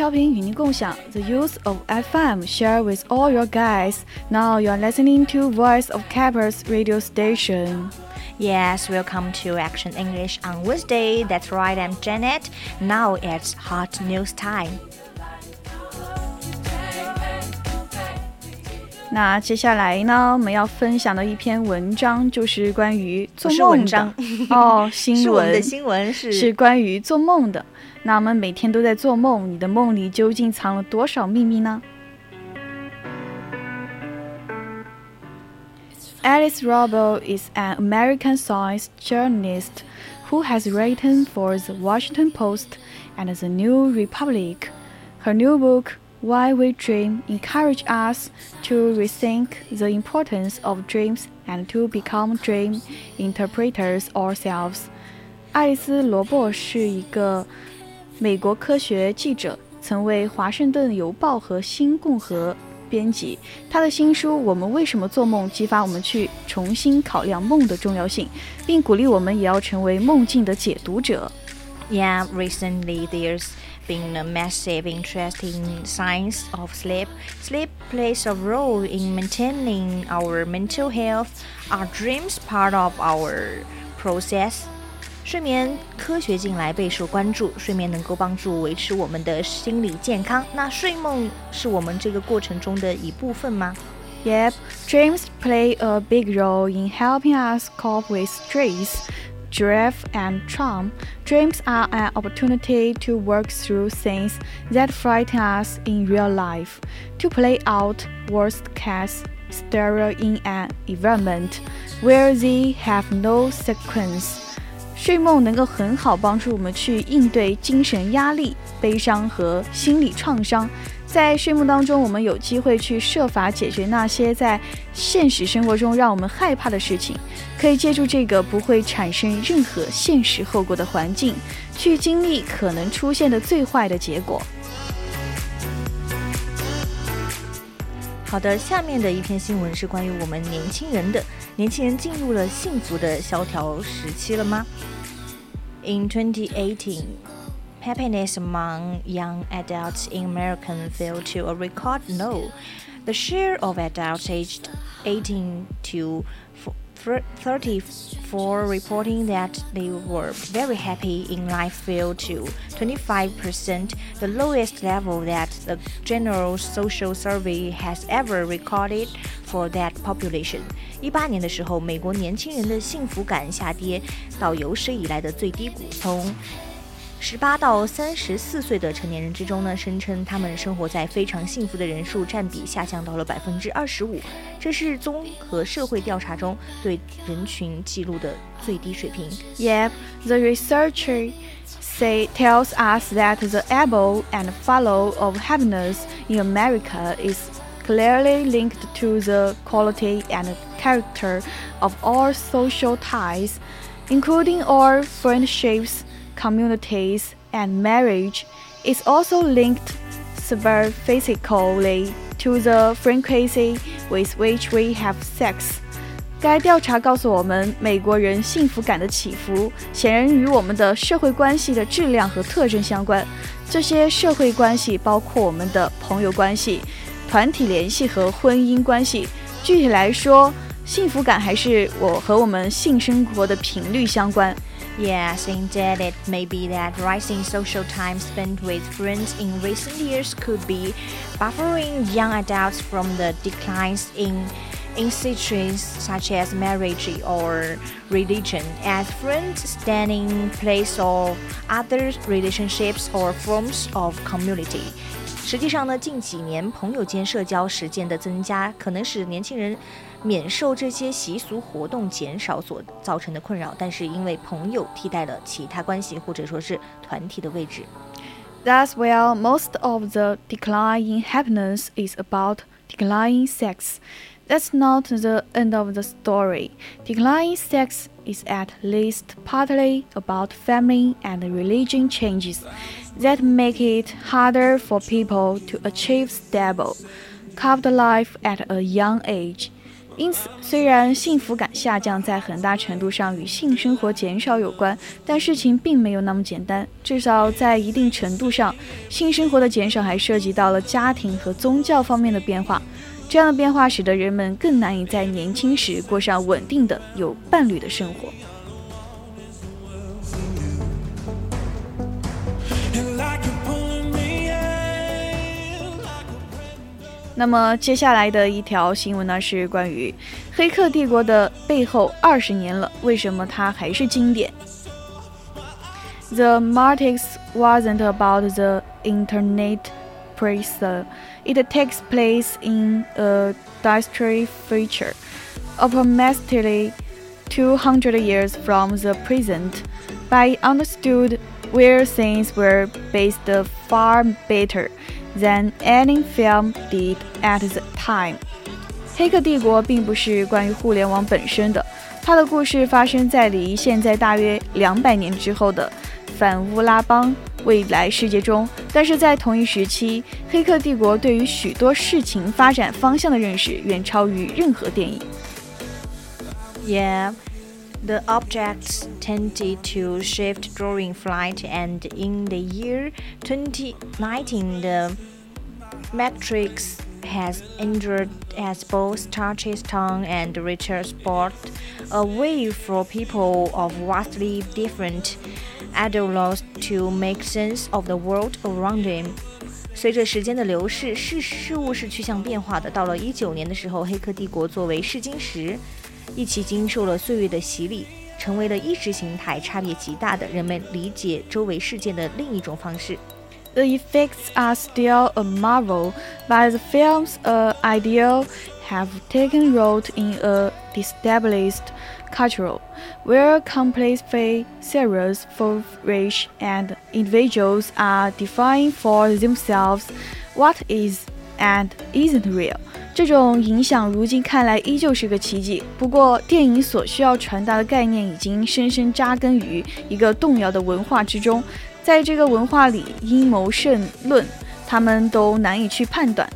调频与您共享，The use of FM share with all your guys. Now you are listening to Voice of Campus radio station. Yes, welcome to Action English on Wednesday. That's right, I'm Janet. Now it's hot news time. 那接下来呢，我们要分享的一篇文章就是关于做不是梦的文章哦，新是我们闻的新闻是是关于做梦的。 那我们每天都在做梦，你的梦里究竟藏了多少秘密呢？Alice Robb is an American science journalist who has written for the Washington Post and the New Republic. Her new book, Why We Dream, encourages us to rethink the importance of dreams and to become dream interpreters ourselves. 爱丽丝·罗伯是一个美国科学记者，曾为《华盛顿邮报》和《新共和》编辑。他的新书《我们为什么做梦》激发我们去重新考量梦的重要性，并鼓励我们也要成为梦境的解读者。 Yeah, recently there's been a massive interest in science of sleep. Sleep plays a role in maintaining our mental health. Are dreams part of our process? 睡眠科学近来备受关注，睡眠能够帮助维持我们的心理健康。那睡梦是我们这个过程中的一部分吗？ Yep, dreams play a big role in helping us cope with stress, grief, and trauma. Dreams are an opportunity to work through things that frighten us in real life, to play out worst case scenario in an environment where they have no sequence. 睡梦能够很好帮助我们去应对精神压力、悲伤和心理创伤。在睡梦当中，我们有机会去设法解决那些在现实生活中让我们害怕的事情，可以借助这个不会产生任何现实后果的环境，去经历可能出现的最坏的结果。好的，下面的一篇新闻是关于我们年轻人的。年轻人进入了幸福的萧条时期了吗？In 2018, happiness among young adults in America fell to a record low. The share of adults aged 18 to 34 reporting that they were very happy in life fell to 25%, the lowest level that the General Social Survey has ever recorded for that population. 一八年的时候，美国年轻人的幸福感下跌到有史以来的最低谷。从 十八到三十四岁的成年人之中呢，声称他们生活在非常幸福的人数占比下降到了百分之二十五，这是综合社会调查中对人群记录的最低水平。 Yep, the researcher say tells us that the ebb and flow of happiness in America is clearly linked to the quality and character of all social ties, including all friendships, Communities, and marriage. is also linked specifically to the frequency with which we have sex. 该调查告诉我们，美国人幸福感的起伏显然与我们的社会关系的质量和特征相关。这些社会关系包括我们的朋友关系、团体联系和婚姻关系。具体来说，幸福感还是我和我们性生活的频率相关。Yes, indeed, it may be that rising social time spent with friends in recent years could be buffering young adults from the declines in institutions such as marriage or religion, as friends stand in place of other relationships or forms of community. 实际上呢，近几年朋友间社交时间的增加，可能使年轻人 免受这些习俗活动减少所造成的困扰，但是因为朋友替代了其他关系或者说是团体的位置。Thus, while most of the decline in happiness is about declining sex, that's not the end of the story. Declining sex is at least partly about family and religion changes that make it harder for people to achieve stable, comfortable life at a young age. 因此，虽然幸福感下降在很大程度上与性生活减少有关，但事情并没有那么简单。至少在一定程度上，性生活的减少还涉及到了家庭和宗教方面的变化。这样的变化使得人们更难以在年轻时过上稳定的有伴侣的生活。那么接下来的一条新闻呢，是关于《黑客帝国》的背后二十年了，为什么它还是经典？The Matrix wasn't about the internet prequel. It takes place in a distant future, approximately 200 years from the present. By understood where things were based far better Than any film did at the time。黑客帝国并不是关于互联网本身的，它的故事发生在离现在大约两百年之后的反乌拉邦未来世界中。但是在同一时期，黑客帝国对于许多事情发展方向的认识远超于任何电影。耶 The objects tended to shift during flight, and in the year 2019, the Matrix has entered as both touches tongue and richer sport, a way for people of vastly different ideologies to make sense of the world around them. 随着时间的流逝，事事物是趋向变化的。到了一九年的时候，《黑客帝国》作为试金石。 一起经受了岁月的洗礼，成为了意识形态差别极大的人们理解周围事件的另一种方式。The effects are still a marvel, but the film's uh, ideal have taken root in a established culture where complex series for rich and individuals are defining for themselves what is and isn't real. 这种影响如今看来依旧是个奇迹。不过，电影所需要传达的概念已经深深扎根于一个动摇的文化之中。在这个文化里，阴谋胜论，他们都难以去判断。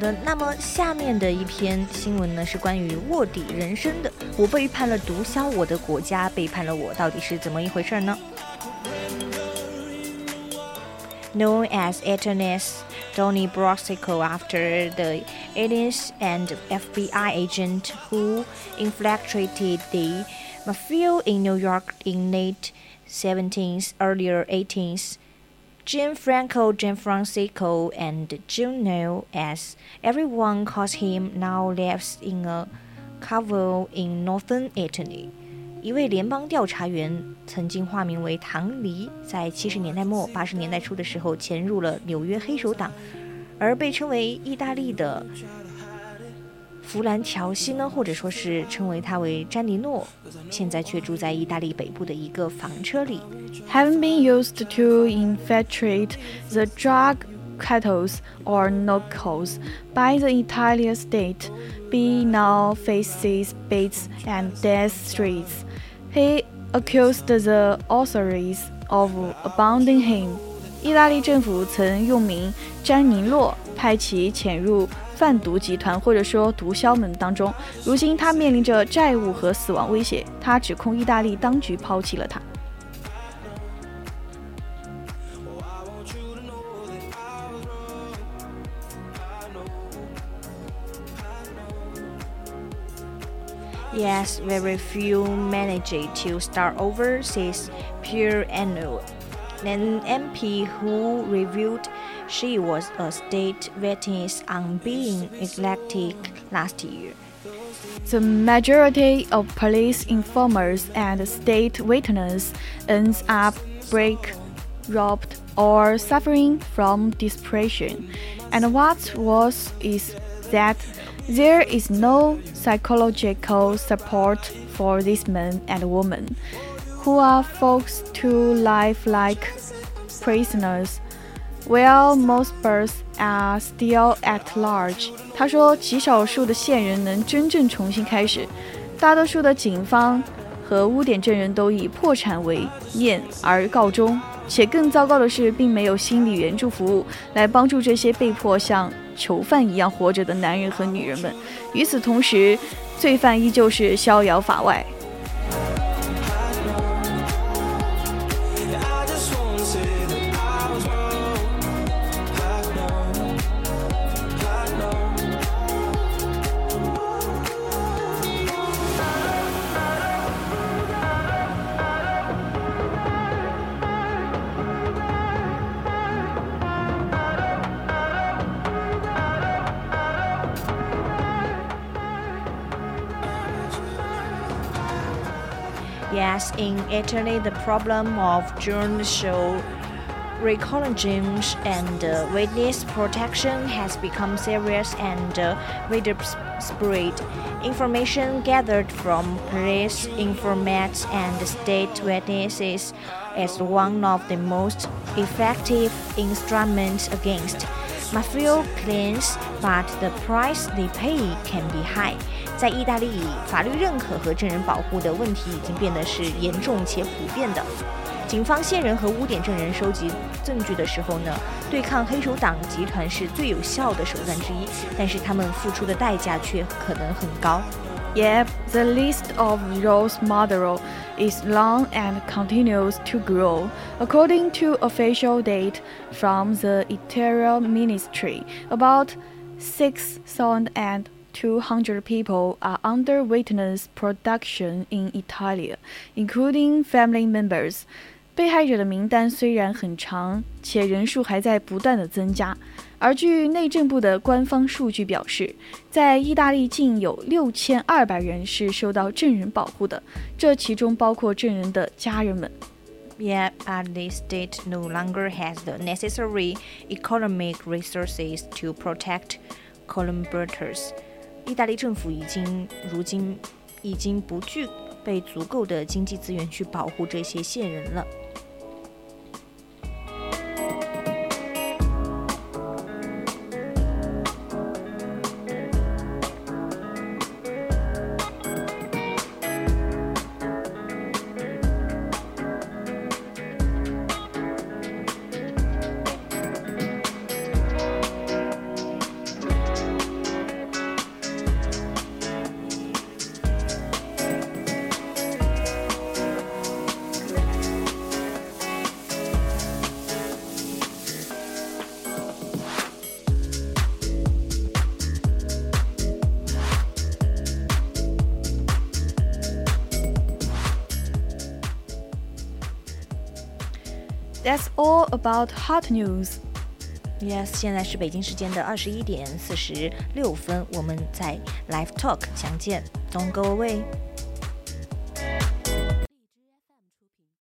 的，那么下面的一篇新闻呢，是关于卧底人生的。我背叛了毒枭，我的国家背叛了我，到底是怎么一回事呢？known as Eternus Donnie Brasco after the aliens and FBI agent who infiltrated the mafia in New York in late 17th, earlier 18th Gianfranco Franciosi, and Juno, as everyone calls him, now lives in a Cavo in northern Italy. 一位联邦调查员曾经化名为唐尼，在七十年代末八十年代初的时候潜入了纽约黑手党，而被称为意大利的。弗兰乔西呢，或者说是称为他为詹尼诺，现在却住在意大利北部的一个房车里。Having been used to infiltrate the drug cartels or narcos by the Italian state, B now faces beats and death threats. He accused the authorities of abandoning him. 意大利政府曾用名詹尼洛，派其潜入 贩毒集团或者说毒枭们当中。如今他面临着债务和死亡威胁，他指控意大利当局抛弃了他。Yes, very few managed to start over, says Piera Aiello, an MP who reviewed she was a state witness on being elected last year. The majority of police informers and state witnesses ends up break, robbed, or suffering from depression. And what's worse is that there is no psychological support for these men and women who are forced to live like prisoners, while most birds are still at large. 他说，极少数的线人能真正重新开始，大多数的警方和污点证人都以破产为念而告终。且更糟糕的是，并没有心理援助服务来帮助这些被迫像囚犯一样活着的男人和女人们。与此同时，罪犯依旧是逍遥法外。Yes, in Italy, the problem of judicial recognition and uh, witness protection has become serious and uh, widespread. Information gathered from police informants and state witnesses is one of the most effective instruments against mafia claims, but the price they pay can be high. 在意大利，法律认可和证人保护的问题已经变得是严重且普遍的。警方线人和污点证人收集证据的时候呢，对抗黑手党集团是最有效的手段之一，但是他们付出的代价却可能很高。Yep, the list of Rose Maduro is long and continues to grow. According to official data from the Interior Ministry, about 6,000 and 200 people are under witness protection in Italy, including family members. 被害者的名单虽然很长，且人数还在不断的增加。 而据内政部的官方数据表示，在意大利竟有六千二百人是受到证人保护的，这其中包括证人的家人们。Yeah, but the state no longer has the necessary economic resources to protect collaborators. 意大利政府已经如今已经不具备足够的经济资源去保护这些线人了。That's all about hot news. Yes，现在是北京时间的二十一点四十六分，我们在 Live Talk 相见，Don't go away。